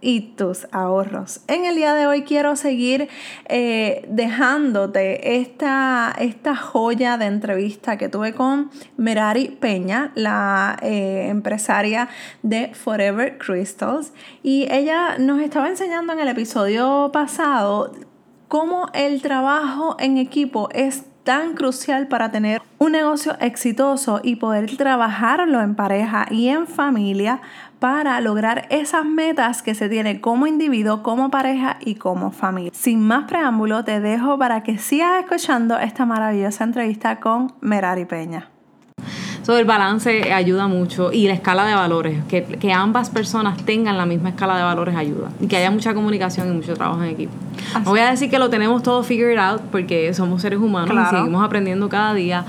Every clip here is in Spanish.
y tus ahorros. En el día de hoy quiero seguir eh, dejándote esta, esta joya de entrevista que tuve con Merari Peña, la eh, empresaria de Forever Crystals. Y ella nos estaba enseñando en el episodio pasado cómo el trabajo en equipo es tan crucial para tener un negocio exitoso y poder trabajarlo en pareja y en familia para lograr esas metas que se tiene como individuo, como pareja y como familia. Sin más preámbulo, te dejo para que sigas escuchando esta maravillosa entrevista con Merari Peña. Todo el balance ayuda mucho y la escala de valores, que, que, ambas personas tengan la misma escala de valores ayuda y que haya mucha comunicación y mucho trabajo en equipo. No voy a decir que lo tenemos todo figured out porque somos seres humanos y seguimos aprendiendo cada día,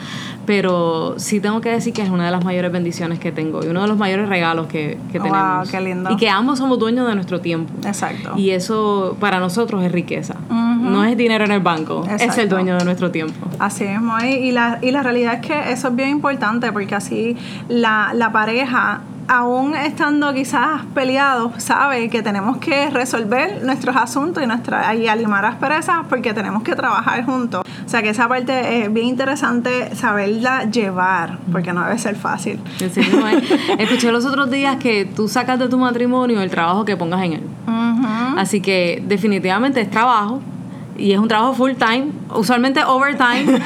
pero sí tengo que decir que es una de las mayores bendiciones que tengo y uno de los mayores regalos que, que tenemos. Qué lindo. Y que ambos somos dueños de nuestro tiempo. Exacto. Y eso para nosotros es riqueza. No es dinero en el banco, es el dueño de nuestro tiempo. Así es, y la, y la realidad es que eso es bien importante porque así la, la pareja aún estando quizás peleados, sabe que tenemos que resolver nuestros asuntos y, nuestra, y alimar asperezas porque tenemos que trabajar juntos. O sea que esa parte es bien interesante saberla llevar, porque no debe ser fácil. Escuché los otros días que tú sacas de tu matrimonio el trabajo que pongas en él. Así que definitivamente es trabajo, y es un trabajo full time, usualmente overtime,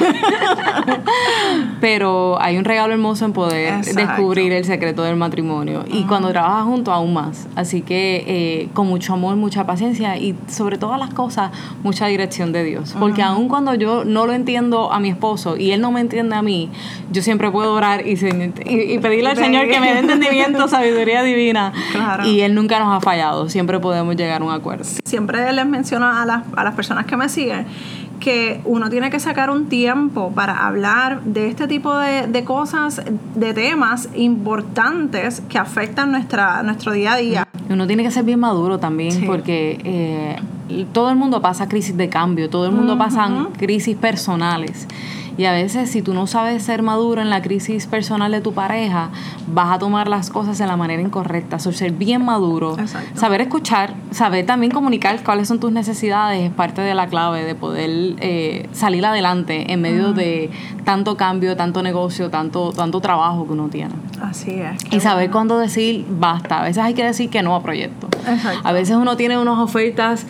pero hay un regalo hermoso en poder descubrir el secreto del matrimonio y cuando trabajas junto aún más. Así que eh, con mucho amor, mucha paciencia y sobre todas las cosas, mucha dirección de Dios. Porque aun cuando yo no lo entiendo a mi esposo y él no me entiende a mí, yo siempre puedo orar y, y, pedirle al Señor que me dé entendimiento, sabiduría divina. Y él nunca nos ha fallado, siempre podemos llegar a un acuerdo. Siempre les menciono a las, a las personas que me siguen que uno tiene que sacar un tiempo para hablar de este tipo de, cosas, de temas importantes que afectan nuestra, nuestro día a día. Uno tiene que ser bien maduro también porque eh, todo el mundo pasa crisis de cambio, todo el mundo pasa crisis personales. Y a veces si tú no sabes ser maduro en la crisis personal de tu pareja, vas a tomar las cosas de la manera incorrecta. ser bien maduro, saber escuchar, saber también comunicar cuáles son tus necesidades es parte de la clave de poder eh, salir adelante en medio de tanto cambio, tanto negocio, tanto, tanto trabajo que uno tiene. Así es. Y saber cuándo decir basta. A veces hay que decir que no a proyectos. A veces uno tiene unas ofertas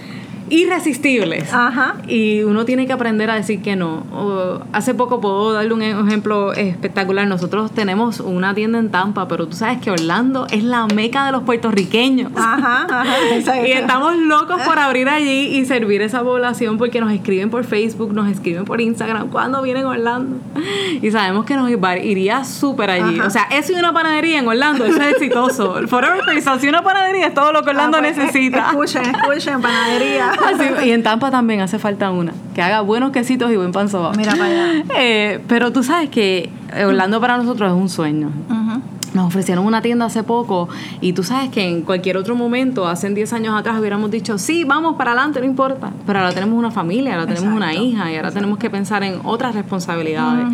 irresistibles. Ajá. Y uno tiene que aprender a decir que no. hace poco puedo darle un ejemplo espectacular. Nosotros tenemos una tienda en Tampa, pero tú sabes que Orlando es la meca de los puertorriqueños. Ajá, ajá. y estamos locos por abrir allí y servir esa población porque nos escriben por Facebook, nos escriben por Instagram cuando vienen a Orlando. Y sabemos que nos iría súper allí. O sea, eso y una panadería en Orlando, eso es exitoso. Forever si una panadería es todo lo que Orlando ah, pues, necesita. Escuchen, escuchen, panadería. y en Tampa también hace falta una, que haga buenos quesitos y buen pan sobao. Mira para allá. Eh, pero tú sabes que Orlando para nosotros es un sueño. Nos ofrecieron una tienda hace poco y tú sabes que en cualquier otro momento, hace 10 años atrás, hubiéramos dicho, sí, vamos para adelante, no importa. Pero ahora tenemos una familia, ahora tenemos una hija y ahora tenemos que pensar en otras responsabilidades.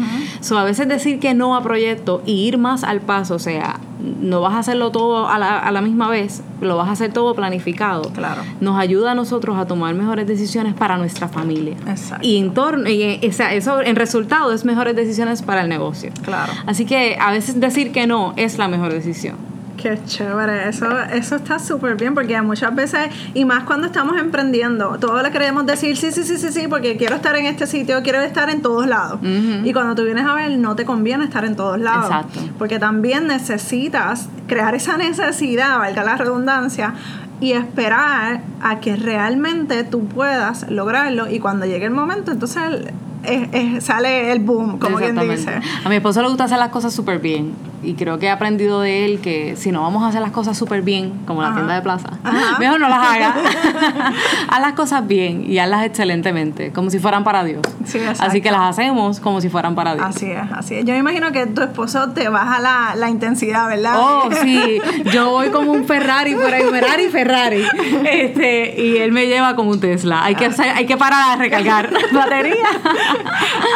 a veces decir que no a proyectos y ir más al paso, o sea, no vas a hacerlo todo a la, a la misma vez, lo vas a hacer todo planificado. Claro. Nos ayuda a nosotros a tomar mejores decisiones para nuestra familia. Exacto. Y en torno, y, eso en resultado es mejores decisiones para el negocio. Claro. Así que a veces decir que no es la mejor decisión. Qué chévere, eso, eso está súper bien porque muchas veces, y más cuando estamos emprendiendo, todos le queremos decir sí, sí, sí, sí, sí, porque quiero estar en este sitio, quiero estar en todos lados. Y cuando tú vienes a ver, no te conviene estar en todos lados. Exacto. Porque también necesitas crear esa necesidad, valga la redundancia, y esperar a que realmente tú puedas lograrlo y cuando llegue el momento, entonces sale el boom, como quien dice. A mi esposo le gusta hacer las cosas súper bien y creo que he aprendido de él que si no vamos a hacer las cosas súper bien, como la tienda de plaza, mejor no las hagas. haz las cosas bien y hazlas excelentemente, como si fueran para Dios. así que las hacemos como si fueran para Dios. Así es, así es. Yo me imagino que tu esposo te baja la, la intensidad, ¿verdad? Oh, sí. Yo voy como un Ferrari por ahí, Ferrari, Ferrari. Este, y él me lleva como un Tesla. Hay que, hay que parar a recargar batería.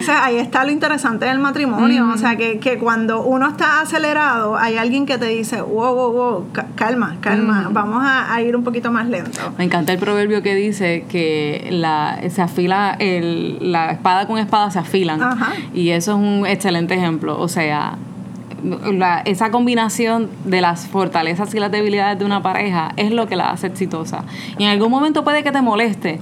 o sea, ahí está lo interesante del matrimonio. O sea, que, que cuando uno está acelerado, hay alguien que te dice, wow, wow, wow, calma, calma, vamos a, ir un poquito más lento. Me encanta el proverbio que dice que la, se afila, el, la espada con espada se afilan. Y eso es un excelente ejemplo. O sea, esa combinación de las fortalezas y las debilidades de una pareja es lo que la hace exitosa. Y en algún momento puede que te moleste,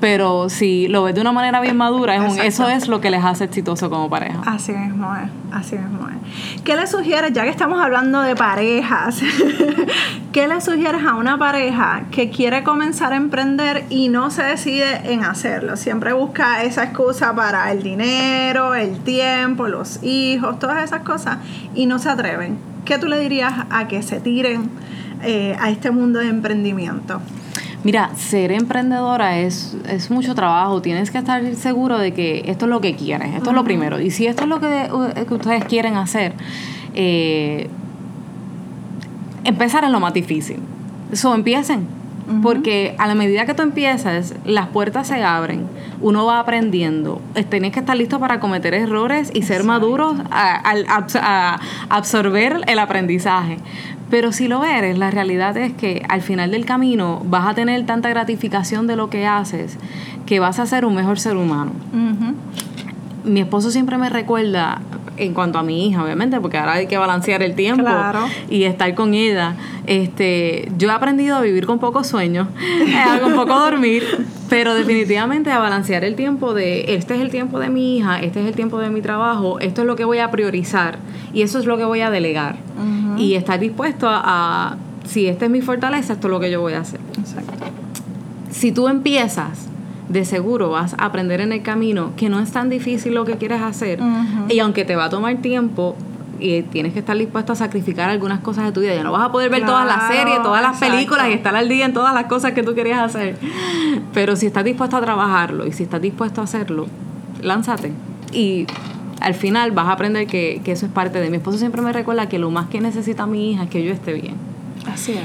pero si lo ves de una manera bien madura, eso es lo que les hace exitoso como pareja. Así mismo es, así mismo es. ¿Qué le sugieres, ya que estamos hablando de parejas, qué le sugieres a una pareja que quiere comenzar a emprender y no se decide en hacerlo? Siempre busca esa excusa para el dinero, el tiempo, los hijos, todas esas cosas y no se atreven. ¿Qué tú le dirías a que se tiren eh, a este mundo de emprendimiento? Mira, ser emprendedora es, es mucho trabajo. Tienes que estar seguro de que esto es lo que quieren. Esto es lo primero. Y si esto es lo que, ustedes quieren hacer, eh, empezar es lo más difícil. Eso, empiecen porque a la medida que tú empiezas, las puertas se abren, uno va aprendiendo. Tienes que estar listo para cometer errores y ser maduros al absorber el aprendizaje. Pero si lo eres, la realidad es que al final del camino vas a tener tanta gratificación de lo que haces que vas a ser un mejor ser humano. Mi esposo siempre me recuerda, en cuanto a mi hija, obviamente, porque ahora hay que balancear el tiempo y estar con ella. Este, yo he aprendido a vivir con pocos sueños, con poco dormir, pero definitivamente a balancear el tiempo de este es el tiempo de mi hija, este es el tiempo de mi trabajo, esto es lo que voy a priorizar y eso es lo que voy a delegar. Y estar dispuesto a, si esta es mi fortaleza, esto es lo que yo voy a hacer. Exacto. Si tú empiezas de seguro vas a aprender en el camino que no es tan difícil lo que quieres hacer. Y aunque te va a tomar tiempo, y tienes que estar dispuesto a sacrificar algunas cosas de tu vida. Ya no vas a poder ver todas las series, todas las películas y estar al día en todas las cosas que tú querías hacer. Pero si estás dispuesto a trabajarlo y si estás dispuesto a hacerlo, lánzate. Y al final vas a aprender que, que eso es parte de mi esposo siempre me recuerda que lo más que necesita mi hija es que yo esté bien.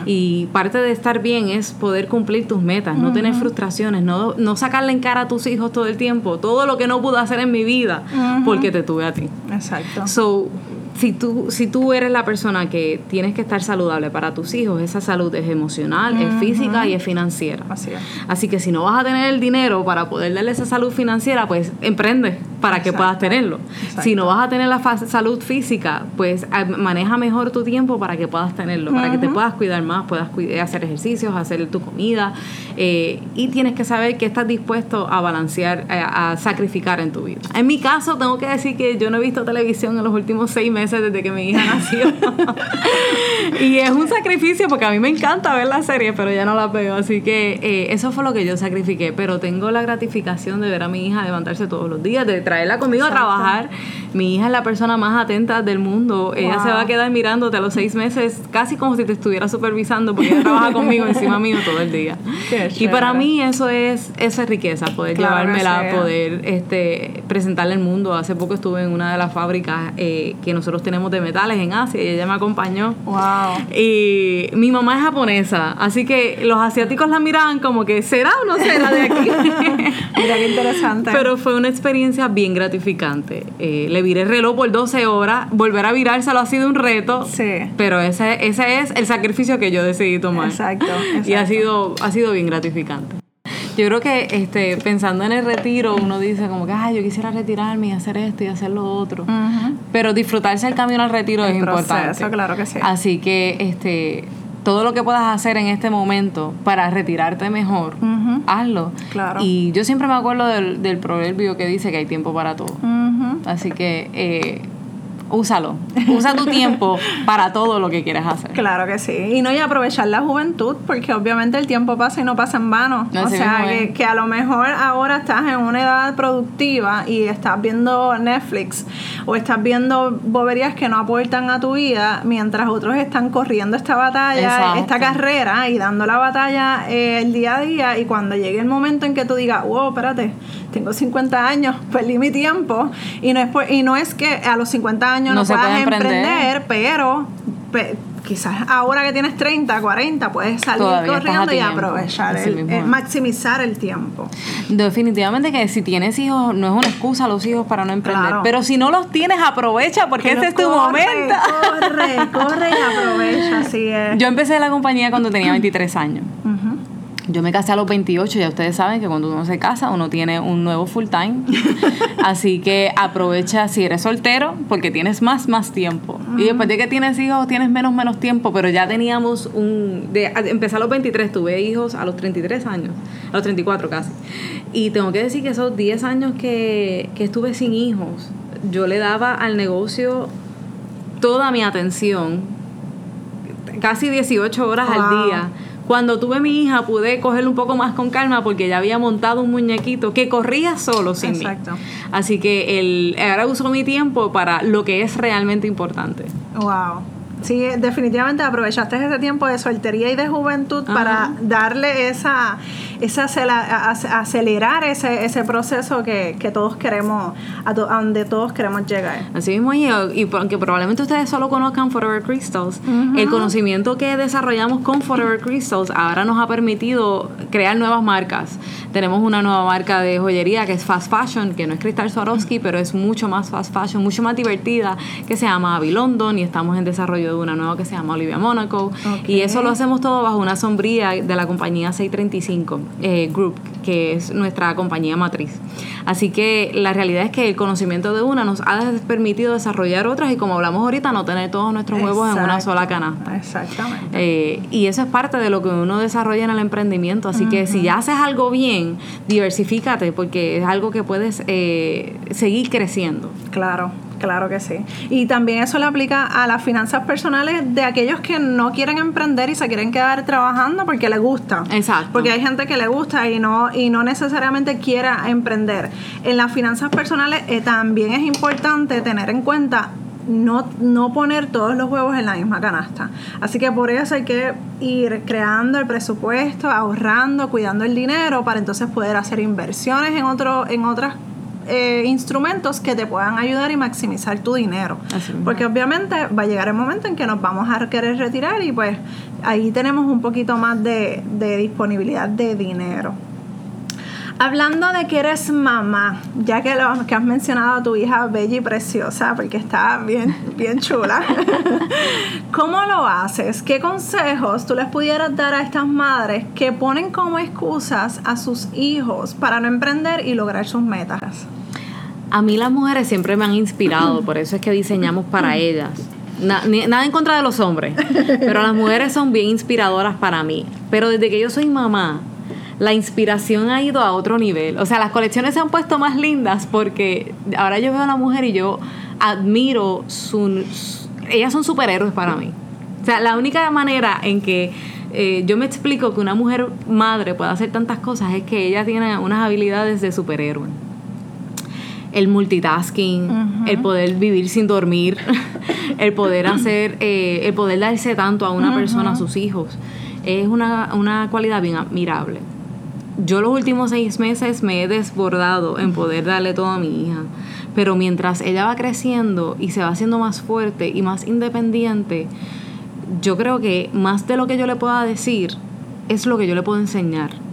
Y parte de estar bien es poder cumplir tus metas, no tener frustraciones, no, no sacarle en cara a tus hijos todo el tiempo, todo lo que no pude hacer en mi vida, porque te tuve a ti. Exacto. So, si tú, si tú eres la persona que tienes que estar saludable para tus hijos, esa salud es emocional, es física y es financiera. Así, Así que si no vas a tener el dinero para poder darle esa salud financiera, pues emprende para que puedas tenerlo. Si no vas a tener la salud física, pues maneja mejor tu tiempo para que puedas tenerlo, para que te puedas cuidar más, puedas hacer ejercicios, hacer tu comida. Eh, y tienes que saber que estás dispuesto a balancear, a, eh, a sacrificar en tu vida. En mi caso, tengo que decir que yo no he visto televisión en los últimos seis meses desde que mi hija nació. y es un sacrificio porque a mí me encanta ver la serie, pero ya no la veo. Así que eh, eso fue lo que yo sacrifiqué. Pero tengo la gratificación de ver a mi hija levantarse todos los días, de traerla conmigo a trabajar. Mi hija es la persona más atenta del mundo. Ella se va a quedar mirándote a los seis meses, casi como si te estuviera supervisando, porque ella trabaja conmigo encima mío todo el día. y para mí eso es, esa riqueza, poder llevármela, poder este, presentarle al mundo. Hace poco estuve en una de las fábricas eh, que nosotros tenemos de metales en Asia y ella me acompañó. Wow. Y mi mamá es japonesa, así que los asiáticos la miraban como que será o no será de aquí. Mira qué interesante. Pero fue una experiencia bien gratificante. Eh, le viré el reloj por 12 horas, volver a virárselo ha sido un reto. Sí. Pero ese, ese es el sacrificio que yo decidí tomar. Exacto. Y ha sido, ha sido bien gratificante. Yo creo que este, pensando en el retiro, uno dice como que, ay, yo quisiera retirarme y hacer esto y hacer lo otro. Pero disfrutarse el camino al retiro es importante. claro que sí. Así que este, todo lo que puedas hacer en este momento para retirarte mejor, hazlo. Claro. Y yo siempre me acuerdo del, del, proverbio que dice que hay tiempo para todo. Así que... Eh, úsalo. Usa tu tiempo para todo lo que quieres hacer. Claro que sí. Y no, y aprovechar la juventud, porque obviamente el tiempo pasa y no pasa en vano. o sea, que, que, a lo mejor ahora estás en una edad productiva y estás viendo Netflix o estás viendo boberías que no aportan a tu vida, mientras otros están corriendo esta batalla, esta carrera y dando la batalla eh, el día a día. Y cuando llegue el momento en que tú digas, wow, espérate, tengo 50 años, perdí mi tiempo. Y no es, y no es que a los 50 años no, puedas emprender, pero quizás ahora que tienes 30, 40, puedes salir corriendo y aprovechar, el, maximizar el tiempo. Definitivamente que si tienes hijos, no es una excusa los hijos para no emprender. Pero si no los tienes, aprovecha porque ese es tu momento. Corre, corre y aprovecha, así es. Yo empecé la compañía cuando tenía 23 años. Yo me casé a los 28, ya ustedes saben que cuando uno se casa uno tiene un nuevo full time. Así que aprovecha si eres soltero porque tienes más, más tiempo. Y después de que tienes hijos tienes menos, menos tiempo, pero ya teníamos un... De, empecé a los 23, tuve hijos a los 33 años, a los 34 casi. Y tengo que decir que esos 10 años que, que estuve sin hijos, yo le daba al negocio toda mi atención, casi 18 horas al día cuando tuve mi hija pude cogerlo un poco más con calma porque ya había montado un muñequito que corría solo sin Exacto. mí. Así que el, ahora uso mi tiempo para lo que es realmente importante. Wow. Sí, definitivamente aprovechaste ese tiempo de soltería y de juventud para darle esa, esa acelerar ese, ese proceso que, todos queremos, a, donde todos queremos llegar. Así mismo, y, y aunque probablemente ustedes solo conozcan Forever Crystals, el conocimiento que desarrollamos con Forever Crystals ahora nos ha permitido crear nuevas marcas. Tenemos una nueva marca de joyería que es Fast Fashion, que no es Cristal Swarovski, pero es mucho más fast fashion, mucho más divertida, que se llama Avi London y estamos en desarrollo de una nueva que se llama Olivia Monaco. Y eso lo hacemos todo bajo una sombría de la compañía 635 eh, Group, que es nuestra compañía matriz. Así que la realidad es que el conocimiento de una nos ha permitido desarrollar otras y como hablamos ahorita, no tener todos nuestros huevos en una sola canasta. Exactamente. Eh, y eso es parte de lo que uno desarrolla en el emprendimiento. Así que si ya haces algo bien, diversifícate porque es algo que puedes eh, seguir creciendo. Claro. Claro que sí. Y también eso le aplica a las finanzas personales de aquellos que no quieren emprender y se quieren quedar trabajando porque les gusta. Exacto. Porque hay gente que le gusta y no, y no necesariamente quiera emprender. En las finanzas personales eh, también es importante tener en cuenta no, no poner todos los huevos en la misma canasta. Así que por eso hay que ir creando el presupuesto, ahorrando, cuidando el dinero para entonces poder hacer inversiones en, otro, en otras eh, instrumentos que te puedan ayudar y maximizar tu dinero. Porque obviamente va a llegar el momento en que nos vamos a querer retirar y pues ahí tenemos un poquito más de, de disponibilidad de dinero. Hablando de que eres mamá, ya que, lo, que has mencionado a tu hija bella y preciosa, porque está bien, bien chula, ¿cómo lo haces? ¿Qué consejos tú les pudieras dar a estas madres que ponen como excusas a sus hijos para no emprender y lograr sus metas? A mí las mujeres siempre me han inspirado, por eso es que diseñamos para ellas. nada en contra de los hombres, pero las mujeres son bien inspiradoras para mí. Pero desde que yo soy mamá, la inspiración ha ido a otro nivel. O sea, las colecciones se han puesto más lindas porque ahora yo veo a la mujer y yo admiro su... ellas son superhéroes para mí. O sea, la única manera en que eh, yo me explico que una mujer madre puede hacer tantas cosas es que ella tiene unas habilidades de superhéroe el multitasking, el poder vivir sin dormir, el poder hacer, eh, el poder darse tanto a una persona, a sus hijos, es una, una cualidad bien admirable. Yo los últimos seis meses me he desbordado en poder darle todo a mi hija, pero mientras ella va creciendo y se va haciendo más fuerte y más independiente, yo creo que más de lo que yo le pueda decir es lo que yo le puedo enseñar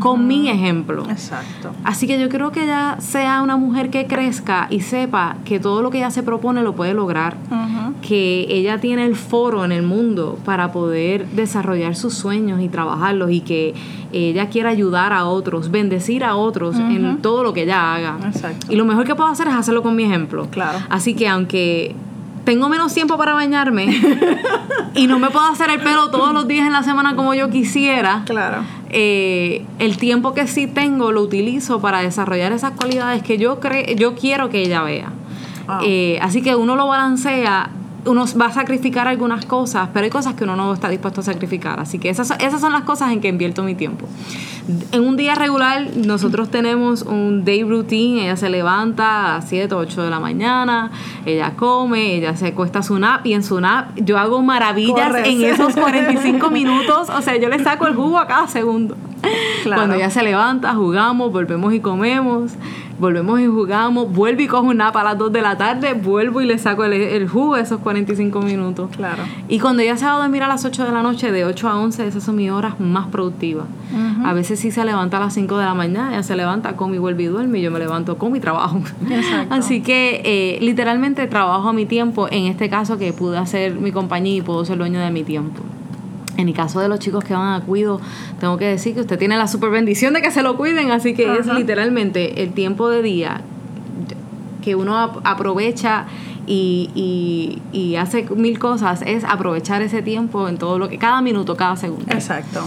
con mi ejemplo. Exacto. Así que yo creo que ella sea una mujer que crezca y sepa que todo lo que ella se propone lo puede lograr, que ella tiene el foro en el mundo para poder desarrollar sus sueños y trabajarlos y que ella quiera ayudar a otros, bendecir a otros en todo lo que ella haga. Exacto. Y lo mejor que puedo hacer es hacerlo con mi ejemplo. Claro. Así que aunque tengo menos tiempo para bañarme y no me puedo hacer el pelo todos los días en la semana como yo quisiera. Claro. Eh, el tiempo que sí tengo lo utilizo para desarrollar esas cualidades que yo, cre yo quiero que ella vea. Eh, así que uno lo balancea uno va a sacrificar algunas cosas, pero hay cosas que uno no está dispuesto a sacrificar. Así que esas, esas son las cosas en que invierto mi tiempo. En un día regular, nosotros tenemos un day routine. Ella se levanta a 7 o 8 de la mañana, ella come, ella se cuesta su nap y en su nap yo hago maravillas en esos 45 minutos. O sea, yo le saco el jugo a cada segundo. Cuando ella se levanta, jugamos, volvemos y comemos volvemos y jugamos, vuelvo y cojo un nap a las 2 de la tarde, vuelvo y le saco el, jugo de esos 45 minutos. Claro. Y cuando ya se va a dormir a las 8 de la noche, de 8 a 11, esas son mis horas más productivas. A veces sí se levanta a las 5 de la mañana, ya se levanta, come y vuelve y duerme, y yo me levanto, como y trabajo. Así que eh, literalmente trabajo a mi tiempo, en este caso que pude hacer mi compañía y puedo ser dueño de mi tiempo. En el caso de los chicos que van a cuido, tengo que decir que usted tiene la super bendición de que se lo cuiden, así que es literalmente el tiempo de día que uno aprovecha y, y, hace mil cosas, es aprovechar ese tiempo en todo lo que, cada minuto, cada segundo. Exacto.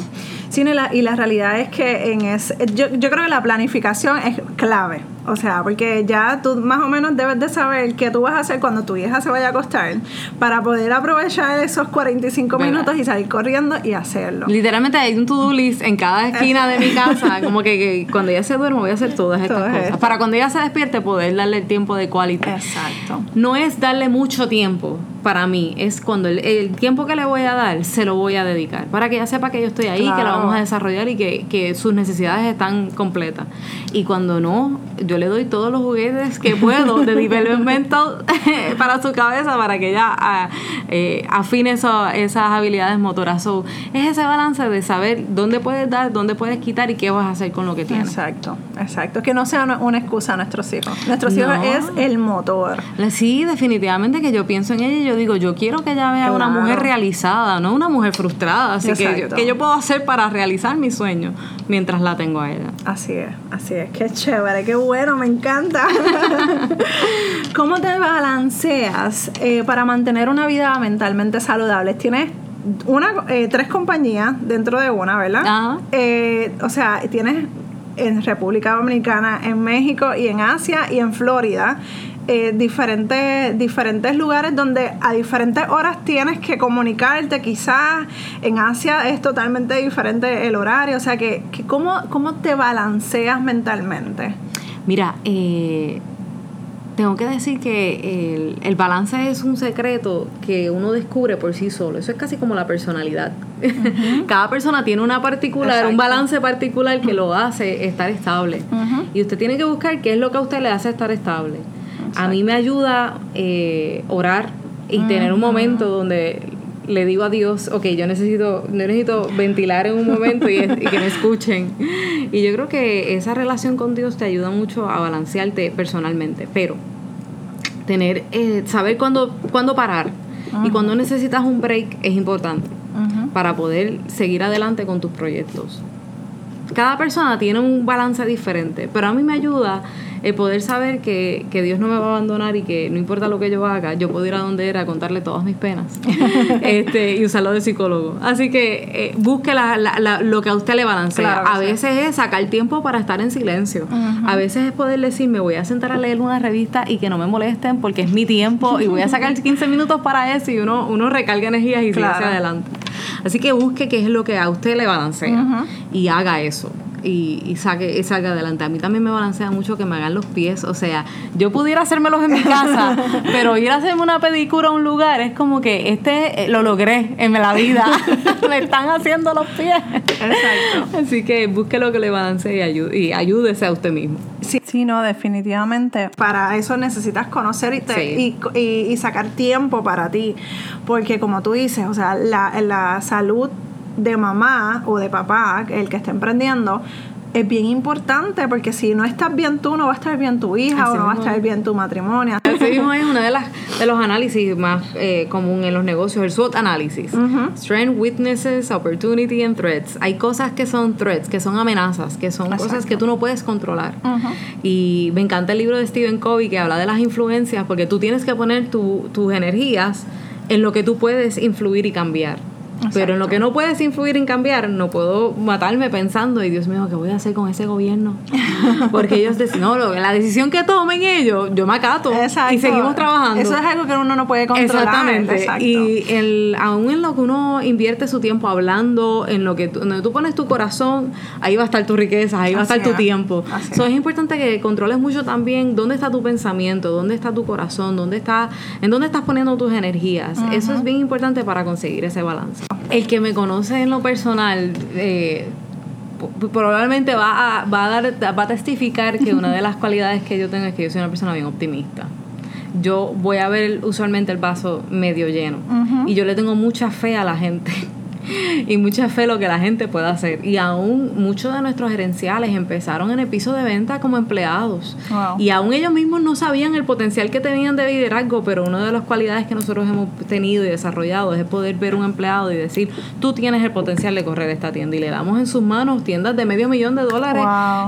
Sí, y, la, y la realidad es que en ese, yo, yo creo que la planificación es clave. O sea, porque ya tú más o menos debes de saber qué tú vas a hacer cuando tu hija se vaya a acostar para poder aprovechar esos 45 minutos y salir corriendo y hacerlo. Literalmente hay un to-do list en cada esquina de mi casa, como que, cuando ella se duerme voy a hacer todas estas cosas. Para cuando ella se despierte poder darle el tiempo de cualidad. Exacto. No es darle mucho tiempo para mí, es cuando el, tiempo que le voy a dar se lo voy a dedicar. Para que ella sepa que yo estoy ahí, que la vamos a desarrollar y que, que sus necesidades están completas. Y cuando no, yo le doy todos los juguetes que puedo de developmental para su cabeza para que ella ah, eh, afine esas habilidades motoras. es ese balance de saber dónde puedes dar, dónde puedes quitar y qué vas a hacer con lo que tienes. Exacto, exacto. Que no sea una, excusa a nuestros hijos. Nuestros hijos es el motor. Sí, definitivamente que yo pienso en ella y yo digo, yo quiero que ella vea una mujer realizada, no una mujer frustrada. Así que yo, que yo puedo hacer para realizar mi sueño mientras la tengo a ella. Así es, así es. Qué chévere, qué bueno, me encanta. ¿Cómo te balanceas eh, para mantener una vida mentalmente saludable? Tienes una, eh, tres compañías dentro de una, ¿verdad? Eh, o sea, tienes en República Dominicana, en México y en Asia y en Florida. Diferentes, diferentes lugares donde a diferentes horas tienes que comunicarte, quizás en Asia es totalmente diferente el horario, o sea que, que ¿cómo, ¿cómo te balanceas mentalmente? Mira, eh, tengo que decir que el, balance es un secreto que uno descubre por sí solo. Eso es casi como la personalidad. Cada persona tiene una particular, un balance particular que lo hace estar estable. Y usted tiene que buscar qué es lo que a usted le hace estar estable. A mí me ayuda eh, orar y tener un momento donde le digo a Dios, ok, yo necesito, necesito ventilar en un momento y, que me escuchen. Y yo creo que esa relación con Dios te ayuda mucho a balancearte personalmente, pero tener, eh, saber cuándo, cuándo parar y cuando necesitas un break es importante para poder seguir adelante con tus proyectos. Cada persona tiene un balance diferente, pero a mí me ayuda el poder saber que, Dios no me va a abandonar y que no importa lo que yo haga, yo puedo ir a donde era a contarle todas mis penas este, y usarlo de psicólogo. Así que eh, busque lo que a usted le balancea. a veces es sacar tiempo para estar en silencio. A veces es poder decir, me voy a sentar a leer una revista y que no me molesten porque es mi tiempo y voy a sacar 15 minutos para eso y uno, uno recarga energías y sigue hacia adelante. Así que busque qué es lo que a usted le balancea y haga eso y, y, saque, y salga adelante. A mí también me balancea mucho que me hagan los pies. O sea, yo pudiera hacérmelos en mi casa, pero ir a hacerme una pedicura a un lugar es como que este eh, lo logré en la vida. me están haciendo los pies. Exacto. Así que busque lo que le balancee y, ayude, y ayúdese a usted mismo. Sí, sí, no, definitivamente. Para eso necesitas conocer y, y, y, sacar tiempo para ti. Porque como tú dices, o sea, la, la salud de mamá o de papá, el que está emprendiendo, es bien importante porque si no estás bien tú, no va a estar bien tu hija o no va a estar bien tu matrimonio. Así mismo es uno de, las, de los análisis más eh, común en los negocios, el SWOT análisis. Strength, weaknesses, opportunity and threats. Hay cosas que son threats, que son amenazas, que son cosas que tú no puedes controlar. Y me encanta el libro de Stephen Covey que habla de las influencias porque tú tienes que poner tus energías en lo que tú puedes influir y cambiar. Pero en lo que no puedes influir en cambiar, no puedo matarme pensando, y Dios mío, ¿qué voy a hacer con ese gobierno? Porque ellos deciden, no, la decisión que tomen ellos, yo me acato y seguimos trabajando. Eso es algo que uno no puede controlar. Exactamente. Y el, aún en lo que uno invierte su tiempo hablando, en lo que tú, donde tú pones tu corazón, ahí va a estar tu riqueza, ahí va a estar tu tiempo. Eso es importante que controles mucho también dónde está tu pensamiento, dónde está tu corazón, dónde está, en dónde estás poniendo tus energías. Eso es bien importante para conseguir ese balance. El que me conoce en lo personal, eh, probablemente va a, va a, dar, va a testificar que una de las cualidades que yo tengo es que yo soy una persona bien optimista. Yo voy a ver usualmente el vaso medio lleno y yo le tengo mucha fe a la gente y mucha fe lo que la gente pueda hacer. Y aún muchos de nuestros gerenciales empezaron en el piso de venta como empleados. Y aún ellos mismos no sabían el potencial que tenían de liderazgo, pero una de las cualidades que nosotros hemos tenido y desarrollado es poder ver un empleado y decir, tú tienes el potencial de correr esta tienda. Y le damos en sus manos tiendas de medio millón de dólares,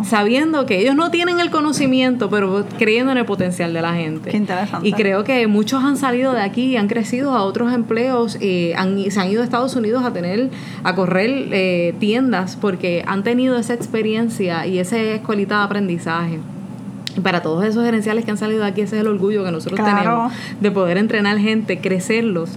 sabiendo que ellos no tienen el conocimiento, pero creyendo en el potencial de la gente. Qué interesante. Y creo que muchos han salido de aquí han crecido a otros empleos y se han ido a Estados Unidos a tener a correr eh, tiendas porque han tenido esa experiencia y ese escuelita de aprendizaje. Y para todos esos gerenciales que han salido de aquí, ese es el orgullo que nosotros tenemos de poder entrenar gente, crecerlos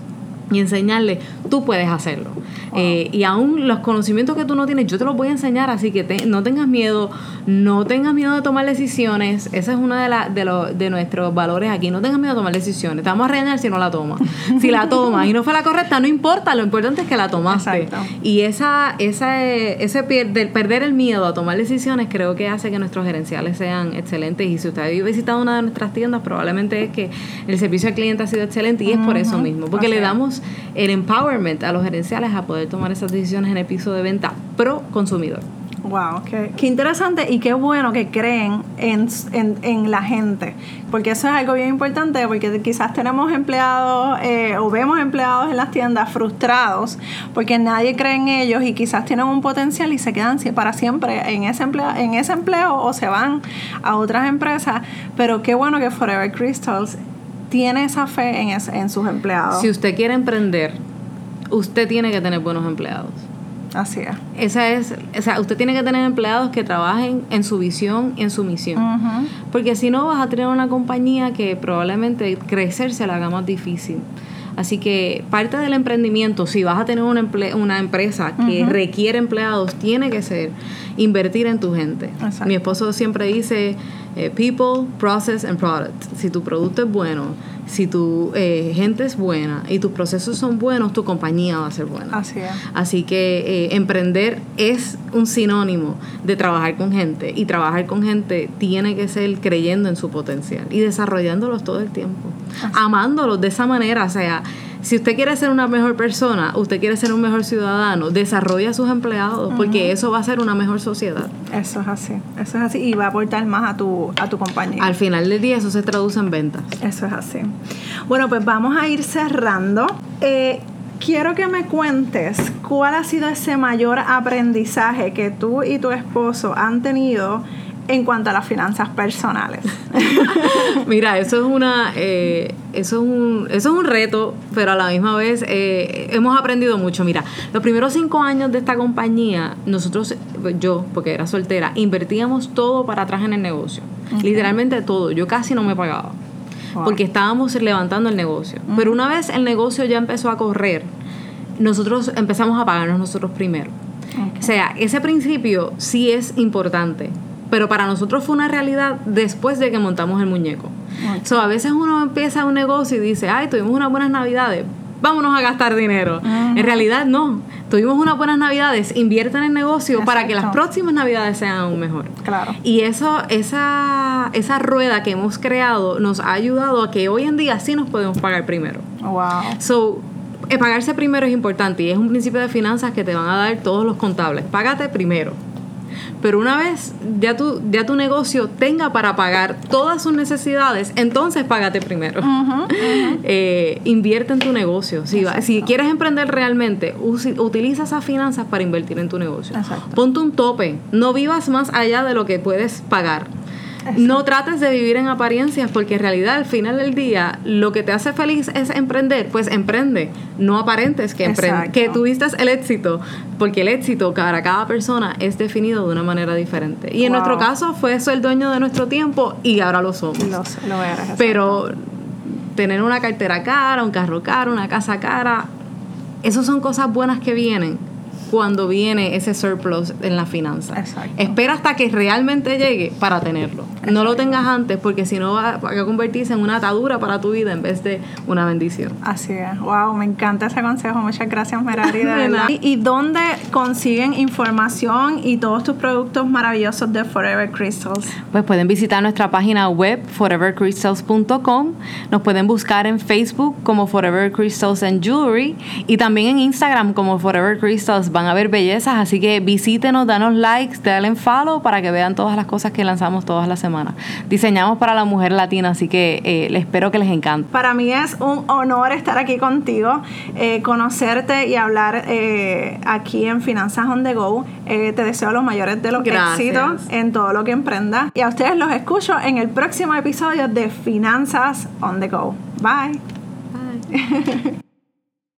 y enseñarle, tú puedes hacerlo. Eh, y aún los conocimientos que tú no tienes, yo te los voy a enseñar, así que no tengas miedo, no tengas miedo de tomar decisiones. Ese es uno de, la, de, de nuestros valores aquí. No tengas miedo de tomar decisiones. Te vamos a regañar si no la tomas. Si la tomas y no fue la correcta, no importa. Lo importante es que la tomaste. Y esa, esa, ese perder el miedo a tomar decisiones creo que hace que nuestros gerenciales sean excelentes. Y si usted ha visitado una de nuestras tiendas, probablemente es que el servicio al cliente ha sido excelente y es por eso mismo. Porque le damos el empowerment a los gerenciales a poder tomar esas decisiones en el piso de venta pro consumidor. Wow, qué, qué, interesante y qué bueno que creen en, en, la gente, porque eso es algo bien importante, porque quizás tenemos empleados eh, o vemos empleados en las tiendas frustrados porque nadie cree en ellos y quizás tienen un potencial y se quedan para siempre en ese empleo, en ese empleo o se van a otras empresas, pero qué bueno que Forever Crystals tiene esa fe en, en sus empleados. Si usted quiere emprender, usted tiene que tener buenos empleados. Así es. Esa es, o sea, usted tiene que tener empleados que trabajen en su visión y en su misión. Porque si no vas a tener una compañía que probablemente crecer se la haga más difícil. Así que parte del emprendimiento, si vas a tener una, una empresa que requiere empleados, tiene que ser invertir en tu gente. Mi esposo siempre dice, eh, people, process and product. Si tu producto es bueno, si tu eh, gente es buena y tus procesos son buenos, tu compañía va a ser buena. Así es. Así que eh, emprender es un sinónimo de trabajar con gente y trabajar con gente tiene que ser creyendo en su potencial y desarrollándolos todo el tiempo, amándolos de esa manera, o sea, si usted quiere ser una mejor persona, usted quiere ser un mejor ciudadano, desarrolla a sus empleados, porque eso va a ser una mejor sociedad. Eso es así, eso es así, y va a aportar más a tu, a tu compañía. Al final del día eso se traduce en ventas. Eso es así. Bueno, pues vamos a ir cerrando. Eh, quiero que me cuentes cuál ha sido ese mayor aprendizaje que tú y tu esposo han tenido en cuanto a las finanzas personales? Mira, eso es una, eh, eso es un, eso es un reto, pero a la misma vez eh, hemos aprendido mucho. Mira, los primeros cinco años de esta compañía, nosotros, yo, porque era soltera, invertíamos todo para atrás en el negocio, literalmente todo. Yo casi no me pagaba. Porque estábamos levantando el negocio. Pero una vez el negocio ya empezó a correr, nosotros empezamos a pagarnos nosotros primero. O sea, ese principio sí es importante pero para nosotros fue una realidad después de que montamos el muñeco. So, a veces uno empieza un negocio y dice, ay, tuvimos unas buenas navidades, vámonos a gastar dinero. En realidad no, tuvimos unas buenas navidades, invierten en el negocio para que las próximas navidades sean aún mejor. Claro. Y eso, esa, esa rueda que hemos creado nos ha ayudado a que hoy en día sí nos podemos pagar primero. Wow. So, eh, pagarse primero es importante y es un principio de finanzas que te van a dar todos los contables. Págate primero. Pero una vez ya tu, ya tu negocio tenga para pagar todas sus necesidades, entonces págate primero. Eh, invierte en tu negocio. Si, si quieres emprender realmente, utiliza esas finanzas para invertir en tu negocio. Ponte un tope. No vivas más allá de lo que puedes pagar. No trates de vivir en apariencias porque en realidad al final del día lo que te hace feliz es emprender, pues emprende, no aparentes que emprende, que tuviste el éxito, porque el éxito para cada persona es definido de una manera diferente. Y en nuestro caso fue eso el dueño de nuestro tiempo y ahora lo somos. Eres, Pero tener una cartera cara, un carro caro, una casa cara, esas son cosas buenas que vienen cuando viene ese surplus en la finanza. Espera hasta que realmente llegue para tenerlo. No lo tengas antes porque si no va, a convertirse en una atadura para tu vida en vez de una bendición. Así es. Wow, me encanta ese consejo. Muchas gracias, Merari. ¿Y, ¿Y dónde consiguen información y todos tus productos maravillosos de Forever Crystals? Pues pueden visitar nuestra página web forevercrystals.com. Nos pueden buscar en Facebook como Forever Crystals and Jewelry y también en Instagram como Forever Crystals van a ver bellezas, así que visítenos, danos likes, denle follow para que vean todas las cosas que lanzamos todas las semanas. Diseñamos para la mujer latina, así que eh, les espero que les encante. Para mí es un honor estar aquí contigo, eh, conocerte y hablar eh, aquí en Finanzas on the Go. te deseo los mayores de los éxitos en todo lo que emprendas. Y a ustedes los escucho en el próximo episodio de Finanzas on the Go. Bye. Bye.